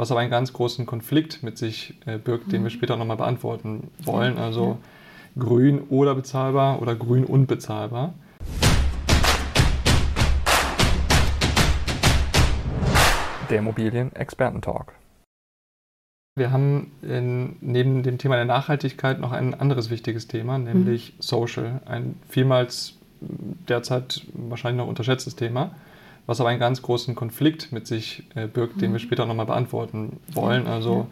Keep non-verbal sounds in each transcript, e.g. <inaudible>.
was aber einen ganz großen Konflikt mit sich äh, birgt, den wir später nochmal beantworten wollen. Also grün oder bezahlbar oder grün und bezahlbar. Der Immobilien-Experten-Talk. Wir haben in, neben dem Thema der Nachhaltigkeit noch ein anderes wichtiges Thema, nämlich mhm. Social. Ein vielmals derzeit wahrscheinlich noch unterschätztes Thema, was aber einen ganz großen Konflikt mit sich äh, birgt, mhm. den wir später nochmal beantworten wollen. Also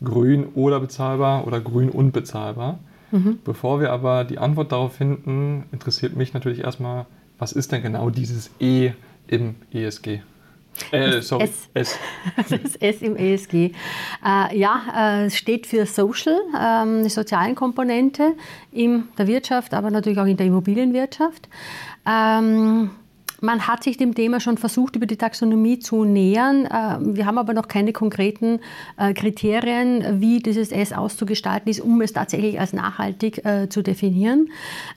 ja. grün oder bezahlbar oder grün und bezahlbar. Mhm. Bevor wir aber die Antwort darauf finden, interessiert mich natürlich erstmal, was ist denn genau dieses E im ESG? Äh, sorry, S. S. <laughs> Das S im ESG. Äh, ja, äh, es steht für Social, ähm, die sozialen Komponente in der Wirtschaft, aber natürlich auch in der Immobilienwirtschaft. Ähm, man hat sich dem Thema schon versucht, über die Taxonomie zu nähern. Äh, wir haben aber noch keine konkreten äh, Kriterien, wie dieses S auszugestalten ist, um es tatsächlich als nachhaltig äh, zu definieren.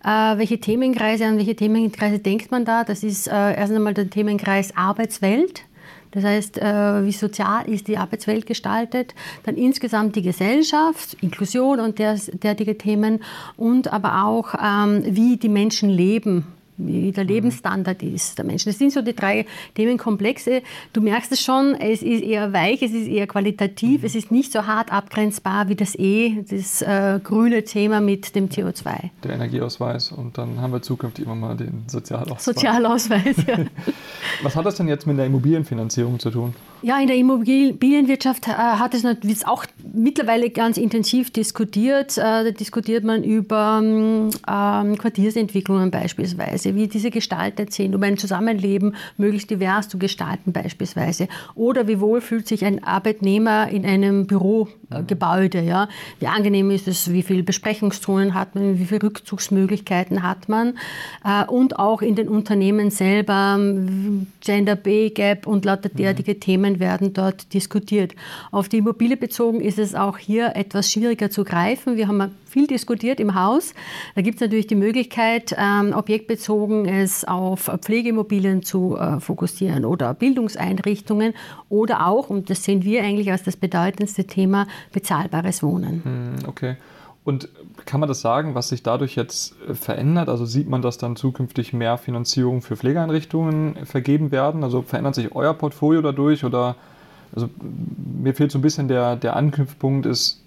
Welche Themenkreise, an welche Themenkreise denkt man da? Das ist erst einmal der Themenkreis Arbeitswelt. Das heißt, wie sozial ist die Arbeitswelt gestaltet, dann insgesamt die Gesellschaft, Inklusion und derartige Themen und aber auch, ähm, wie die Menschen leben wie der mhm. Lebensstandard ist der Menschen. Das sind so die drei Themenkomplexe. Du merkst es schon, es ist eher weich, es ist eher qualitativ, mhm. es ist nicht so hart abgrenzbar wie das E, das äh, grüne Thema mit dem CO2. Der Energieausweis und dann haben wir zukünftig immer mal den Sozialausweis. Sozialausweis, ja. <laughs> Was hat das denn jetzt mit der Immobilienfinanzierung zu tun? Ja, in der Immobilienwirtschaft äh, hat es natürlich auch mittlerweile ganz intensiv diskutiert. Äh, da diskutiert man über ähm, Quartiersentwicklungen beispielsweise, wie diese gestaltet sind, um ein Zusammenleben möglichst divers zu gestalten beispielsweise. Oder wie wohl fühlt sich ein Arbeitnehmer in einem Bürogebäude. Ja? Wie angenehm ist es, wie viele Besprechungszonen hat man, wie viele Rückzugsmöglichkeiten hat man. Äh, und auch in den Unternehmen selber, Gender Pay Gap und lauter derartige mhm. Themen Themen werden dort diskutiert. Auf die Immobilie bezogen ist es auch hier etwas schwieriger zu greifen. Wir haben viel diskutiert im Haus. Da gibt es natürlich die Möglichkeit, ähm, objektbezogen es auf Pflegeimmobilien zu äh, fokussieren oder Bildungseinrichtungen oder auch, und das sehen wir eigentlich als das bedeutendste Thema, bezahlbares Wohnen. Hm, okay. Und kann man das sagen, was sich dadurch jetzt äh, verändert? Also sieht man, dass dann zukünftig mehr Finanzierung für Pflegeeinrichtungen vergeben werden? Also verändert sich euer Portfolio dadurch oder also mir fehlt so ein bisschen der, der Anknüpfpunkt ist,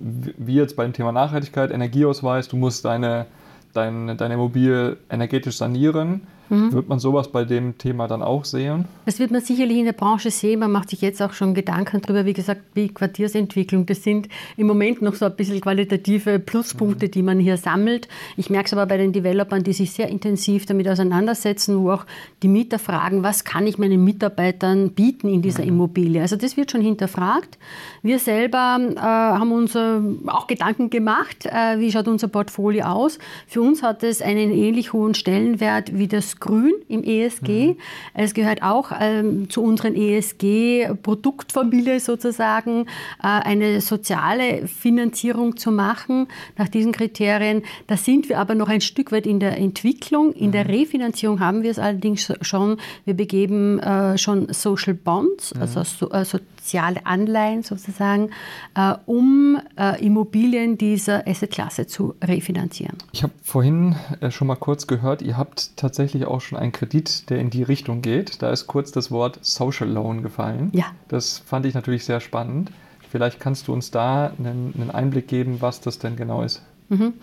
wie jetzt beim Thema Nachhaltigkeit, Energieausweis, du musst deine, deine, deine Immobilie energetisch sanieren. Mhm. Wird man sowas bei dem Thema dann auch sehen? Das wird man sicherlich in der Branche sehen. Man macht sich jetzt auch schon Gedanken darüber, wie gesagt, wie Quartiersentwicklung. Das sind im Moment noch so ein bisschen qualitative Pluspunkte, mhm. die man hier sammelt. Ich merke es aber bei den Developern, die sich sehr intensiv damit auseinandersetzen, wo auch die Mieter fragen, was kann ich meinen Mitarbeitern bieten in dieser mhm. Immobilie. Also das wird schon hinterfragt. Wir selber äh, haben uns äh, auch Gedanken gemacht, äh, wie schaut unser Portfolio aus. Für uns hat es einen ähnlich hohen Stellenwert wie das grün im ESG. Mhm. Es gehört auch ähm, zu unseren ESG-Produktfamilie sozusagen, äh, eine soziale Finanzierung zu machen nach diesen Kriterien. Da sind wir aber noch ein Stück weit in der Entwicklung. In mhm. der Refinanzierung haben wir es allerdings schon. Wir begeben äh, schon Social Bonds, mhm. also so, äh, soziale Anleihen sozusagen, äh, um äh, Immobilien dieser Assetklasse zu refinanzieren. Ich habe vorhin äh, schon mal kurz gehört, ihr habt tatsächlich auch schon einen Kredit, der in die Richtung geht. Da ist kurz das Wort Social Loan gefallen. Ja. Das fand ich natürlich sehr spannend. Vielleicht kannst du uns da einen, einen Einblick geben, was das denn genau ist. Mhm.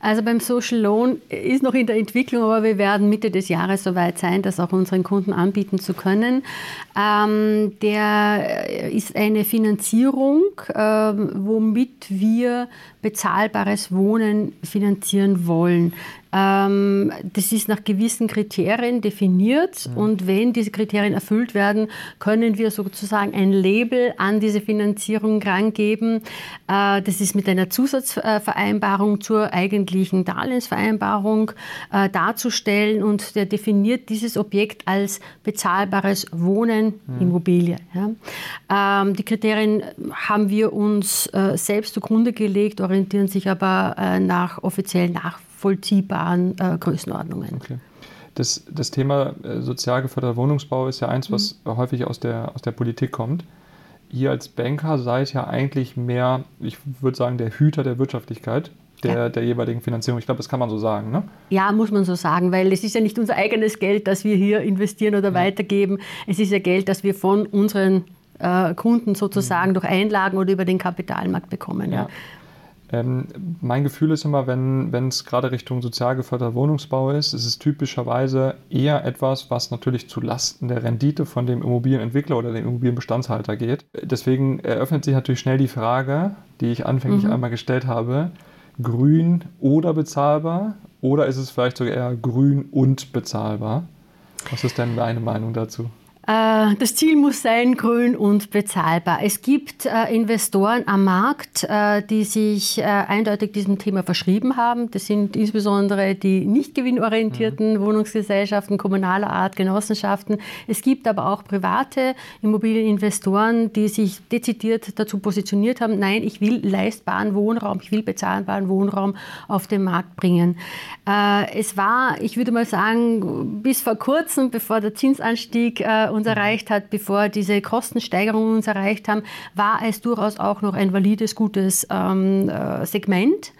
Also beim Social Loan ist noch in der Entwicklung, aber wir werden Mitte des Jahres soweit sein, das auch unseren Kunden anbieten zu können. Ähm, der ist eine Finanzierung, ähm, womit wir bezahlbares Wohnen finanzieren wollen. Ähm, das ist nach gewissen Kriterien definiert mhm. und wenn diese Kriterien erfüllt werden, können wir sozusagen ein Label an diese Finanzierung rangeben. Äh, das ist mit einer Zusatzvereinbarung zur eigentlichen Darlehensvereinbarung äh, darzustellen und der definiert dieses Objekt als bezahlbares Wohnen, mhm. Immobilie. Ähm, die Kriterien haben wir uns äh, selbst zugrunde gelegt, orientieren sich aber nach offiziellen Nachfragen nachvollziehbaren äh, Größenordnungen. Okay. Das, das Thema äh, sozial geförderter Wohnungsbau ist ja eins, was mhm. häufig aus der, aus der Politik kommt. Ihr als Banker seid ja eigentlich mehr, ich würde sagen, der Hüter der Wirtschaftlichkeit. Der, ja. der, jeweiligen Finanzierung. Ich glaube, das kann man so sagen, ne? Ja, muss man so sagen, weil es ist ja nicht unser eigenes Geld, das wir hier investieren oder ja. weitergeben. Es ist ja Geld, das wir von unseren äh, Kunden sozusagen mhm. durch Einlagen oder über den Kapitalmarkt bekommen. Ja. Ähm, mein Gefühl ist immer, wenn es gerade Richtung sozial geförderter Wohnungsbau ist, ist es typischerweise eher etwas, was natürlich zu Lasten der Rendite von dem Immobilienentwickler oder dem Immobilienbestandshalter geht. Deswegen eröffnet sich natürlich schnell die Frage, die ich anfänglich mhm. einmal gestellt habe, grün oder bezahlbar oder ist es vielleicht sogar eher grün und bezahlbar? Was ist denn deine Meinung dazu? Äh, das Ziel muss sein, grün und bezahlbar. Es gibt äh, Investoren am Markt, äh, die sich eindeutig diesem Thema verschrieben haben. Das sind insbesondere die nicht gewinnorientierten mhm. Wohnungsgesellschaften kommunaler Art, Genossenschaften. Es gibt aber auch private Immobilieninvestoren, die sich dezidiert dazu positioniert haben, nein, ich will leistbaren Wohnraum, ich will bezahlbaren Wohnraum auf den Markt bringen. Es war, ich würde mal sagen, bis vor kurzem, bevor der Zinsanstieg uns erreicht hat, bevor diese Kostensteigerungen uns erreicht haben, war es durchaus auch noch ein valides, gutes ähm, äh, Segment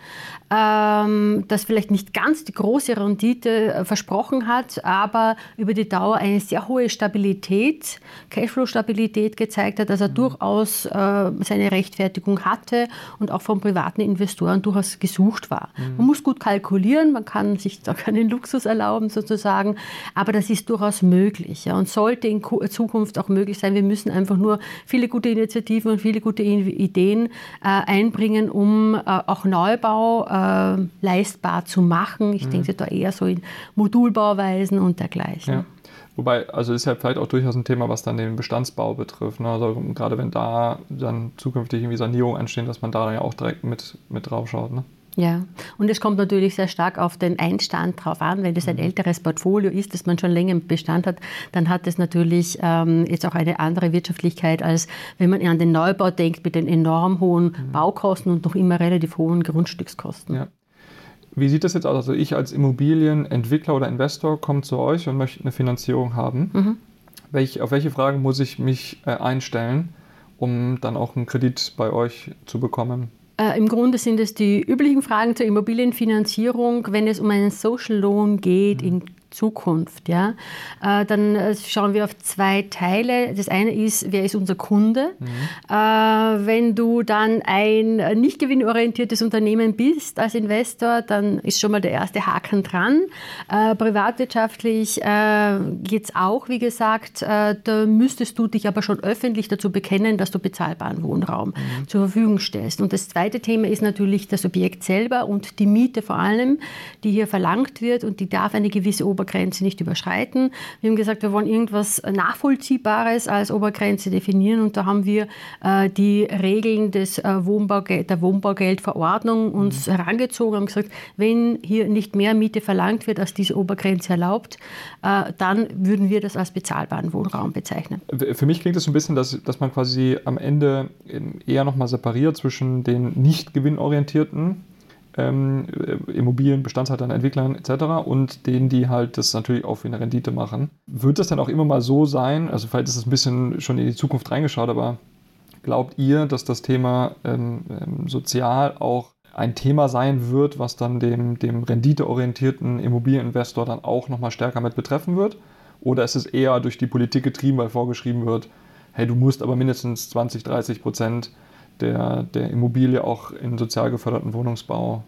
das vielleicht nicht ganz die große Rendite äh, versprochen hat, aber über die Dauer eine sehr hohe Stabilität, Cashflow-Stabilität gezeigt hat, dass er mhm. durchaus äh, seine Rechtfertigung hatte und auch von privaten Investoren durchaus gesucht war. Mhm. Man muss gut kalkulieren, man kann sich da keinen Luxus erlauben sozusagen, aber das ist durchaus möglich ja, und sollte in Zukunft auch möglich sein. Wir müssen einfach nur viele gute Initiativen und viele gute Ideen äh, einbringen, um äh, auch Neubau äh, leistbar zu machen. Ich mhm. denke da eher so in Modulbauweisen und dergleichen. Ja. Wobei, also ist ja vielleicht auch durchaus ein Thema, was dann den Bestandsbau betrifft. Ne? Also gerade wenn da dann zukünftig irgendwie Sanierungen anstehen, dass man da ja auch direkt mit, mit drauf schaut. Ne? Ja, und es kommt natürlich sehr stark auf den Einstand drauf an. Wenn das ein mhm. älteres Portfolio ist, das man schon länger im Bestand hat, dann hat es natürlich ähm, jetzt auch eine andere Wirtschaftlichkeit, als wenn man an den Neubau denkt mit den enorm hohen mhm. Baukosten und noch immer relativ hohen Grundstückskosten. Ja. Wie sieht das jetzt aus? Also ich als Immobilienentwickler oder Investor komme zu euch und möchte eine Finanzierung haben. Mhm. Welch, auf welche Fragen muss ich mich äh, einstellen, um dann auch einen Kredit bei euch zu bekommen? Äh, Im Grunde sind es die üblichen Fragen zur Immobilienfinanzierung, wenn es um einen Social Loan geht mhm. in Zukunft. Ja? Äh, dann äh, schauen wir auf zwei Teile. Das eine ist, wer ist unser Kunde? Mhm. Äh, wenn du dann ein nicht gewinnorientiertes Unternehmen bist als Investor, dann ist schon mal der erste Haken dran. privatwirtschaftlich geht es auch, wie gesagt, da müsstest du dich aber schon öffentlich dazu bekennen, dass du bezahlbaren Wohnraum mhm. zur Verfügung stellst. Und das zweite Thema ist natürlich das Objekt selber und die Miete vor allem, die hier verlangt wird und die darf eine gewisse Obergrenze Obergrenze nicht überschreiten. Wir haben gesagt, wir wollen irgendwas Nachvollziehbares als Obergrenze definieren und da haben wir äh, die Regeln des, äh, Wohnbaugeld, der Wohnbaugeldverordnung uns mhm. herangezogen und gesagt, wenn hier nicht mehr Miete verlangt wird, als diese Obergrenze erlaubt, äh, dann würden wir das als bezahlbaren Wohnraum bezeichnen. Für mich klingt es so ein bisschen, dass, dass man quasi am Ende eher nochmal separiert zwischen den nicht gewinnorientierten ähm, Immobilien, Bestandshaltern, Entwicklern etc. und denen, die halt das natürlich auch für eine Rendite machen. Wird das dann auch immer mal so sein, also vielleicht ist es ein bisschen schon in die Zukunft reingeschaut, aber glaubt ihr, dass das Thema ähm, ähm, sozial auch ein Thema sein wird, was dann dem, dem renditeorientierten Immobilieninvestor dann auch nochmal stärker mit betreffen wird? Oder ist es eher durch die Politik getrieben, weil vorgeschrieben wird, hey, du musst aber mindestens 20, 30 Prozent der, der Immobilie auch in sozial geförderten Wohnungsbau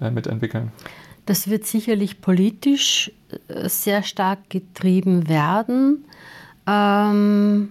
äh, mitentwickeln? Das wird sicherlich politisch äh, sehr stark getrieben werden. Ähm,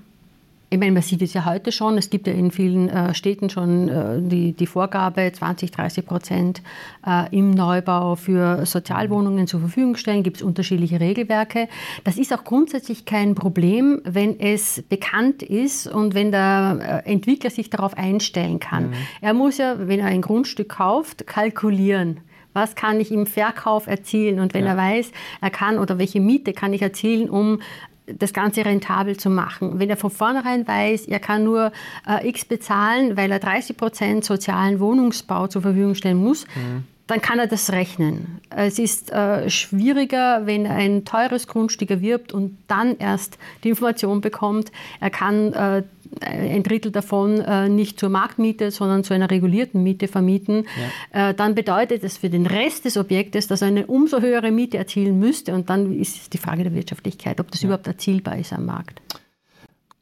ich meine, man sieht es ja heute schon, es gibt ja in vielen äh, Städten schon äh, die, die Vorgabe, 20, 30 Prozent äh, im Neubau für Sozialwohnungen zur Verfügung stellen, gibt es unterschiedliche Regelwerke. Das ist auch grundsätzlich kein Problem, wenn es bekannt ist und wenn der äh, Entwickler sich darauf einstellen kann. Mhm. Er muss ja, wenn er ein Grundstück kauft, kalkulieren was kann ich im Verkauf erzielen und wenn ja. er weiß, er kann oder welche Miete kann ich erzielen, um das Ganze rentabel zu machen. Wenn er von vornherein weiß, er kann nur äh, X bezahlen, weil er 30 Prozent sozialen Wohnungsbau zur Verfügung stellen muss, mhm. dann kann er das rechnen. Es ist äh, schwieriger, wenn er ein teures Grundstück erwirbt und dann erst die Information bekommt, er kann äh, ein Drittel davon äh, nicht zur Marktmiete, sondern zu einer regulierten Miete vermieten, ja. äh, dann bedeutet es für den Rest des Objektes, dass er eine umso höhere Miete erzielen müsste. Und dann ist es die Frage der Wirtschaftlichkeit, ob das ja. überhaupt erzielbar ist am Markt.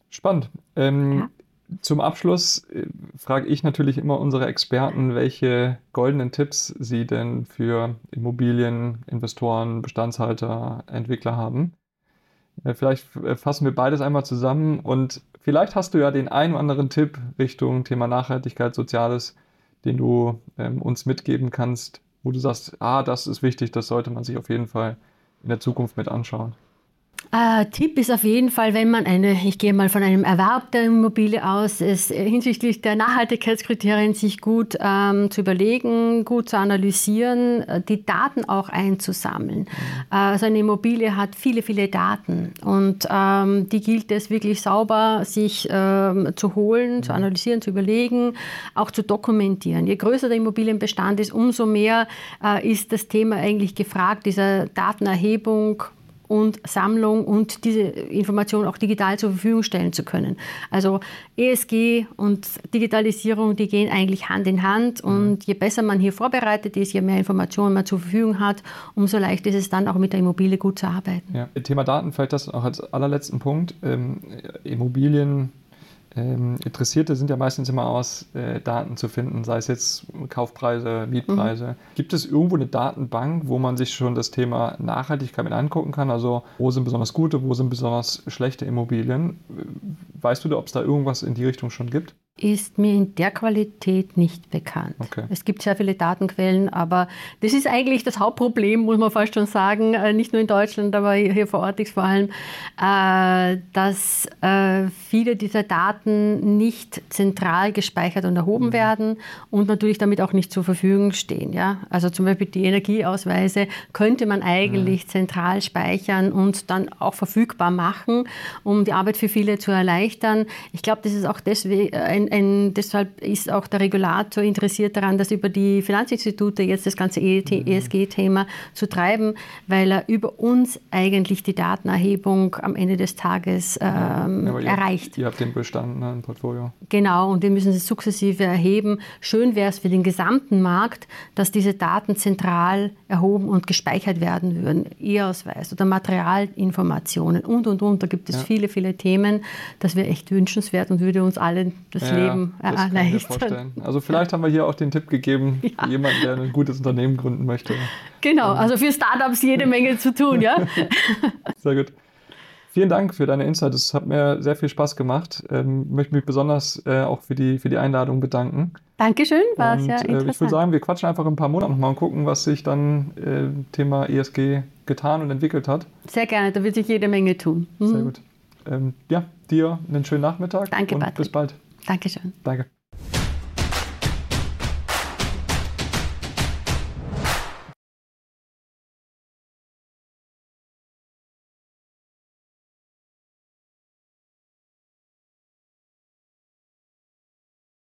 Spannend. Ähm, ja. Zum Abschluss äh, frage ich natürlich immer unsere Experten, welche goldenen Tipps sie denn für Immobilieninvestoren, Bestandshalter, Entwickler haben. Äh, vielleicht äh, fassen wir beides einmal zusammen und vielleicht hast du ja den einen oder anderen Tipp Richtung Thema Nachhaltigkeit, Soziales, den du ähm, uns mitgeben kannst, wo du sagst, ah, das ist wichtig, das sollte man sich auf jeden Fall in der Zukunft mit anschauen. Äh, Tipp ist auf jeden Fall, wenn man eine, ich gehe mal von einem Erwerb der Immobilie aus, es hinsichtlich der Nachhaltigkeitskriterien sich gut ähm, zu überlegen, gut zu analysieren, äh, die Daten auch einzusammeln. Mhm. Äh, also eine Immobilie hat viele, viele Daten und ähm, die gilt es wirklich sauber sich ähm, zu holen, mhm. zu analysieren, zu überlegen, auch zu dokumentieren. Je größer der Immobilienbestand ist, umso mehr äh, ist das Thema eigentlich gefragt, dieser Datenerhebung und Sammlung und diese Information auch digital zur Verfügung stellen zu können. Also ESG und Digitalisierung, die gehen eigentlich Hand in Hand mhm. und je besser man hier vorbereitet ist, je mehr Informationen man zur Verfügung hat, umso leichter ist es dann auch mit der Immobilie gut zu arbeiten. Ja. Thema Daten, vielleicht das auch als allerletzten Punkt. Ähm, Immobilien ähm, Interessierte sind ja meistens immer aus äh, Daten zu finden, sei es jetzt Kaufpreise, Mietpreise. Mhm. Gibt es irgendwo eine Datenbank, wo man sich schon das Thema Nachhaltigkeit mit angucken kann? Also wo sind besonders gute, wo sind besonders schlechte Immobilien? Weißt du, ob es da irgendwas in die Richtung schon gibt? Ist mir in der Qualität nicht bekannt. Okay. Es gibt sehr viele Datenquellen, aber das ist eigentlich das Hauptproblem, muss man fast schon sagen, äh, nicht nur in Deutschland, aber hier vor Ort vor allem, äh, dass äh, viele dieser Daten nicht zentral gespeichert und erhoben mhm. werden und natürlich damit auch nicht zur Verfügung stehen. Ja? Also zum Beispiel die Energieausweise könnte man eigentlich mhm. zentral speichern und dann auch verfügbar machen, um die Arbeit für viele zu erleichtern. Ich glaube, das ist auch deswegen ein ein, deshalb ist auch der Regulator interessiert daran, das über die Finanzinstitute jetzt das ganze ESG-Thema mhm. zu treiben, weil er über uns eigentlich die Datenerhebung am Ende des Tages ähm, ja, erreicht. Ihr habt den Bestand, ne, ein Portfolio. Genau, und wir müssen es sukzessive erheben. Schön wäre es für den gesamten Markt, dass diese Daten zentral erhoben und gespeichert werden würden. E-Ausweis oder Materialinformationen und, und, und. Da gibt es ja. viele, viele Themen. Das wäre echt wünschenswert und würde uns allen das ja. Leben erleichtern. Also vielleicht haben wir hier auch den Tipp gegeben, <laughs> ja. jemand, der ein gutes Unternehmen gründen möchte. Genau, also für Startups jede Menge zu tun, ja. <laughs> Sehr gut. Vielen Dank für deine Insights. Es hat mir sehr viel Spaß gemacht. Ich ähm, möchte mich besonders äh, auch für die, für die Einladung bedanken. Dankeschön, war und, sehr interessant. Äh, ich würde sagen, wir quatschen einfach in ein paar Monaten nochmal und gucken, was sich dann äh, Thema ESG getan und entwickelt hat. Sehr gerne, da wird sich jede Menge tun. Mhm. Sehr gut. Ähm, ja, dir einen schönen Nachmittag. Danke, und Patrick. Bis bald. Dankeschön. Danke.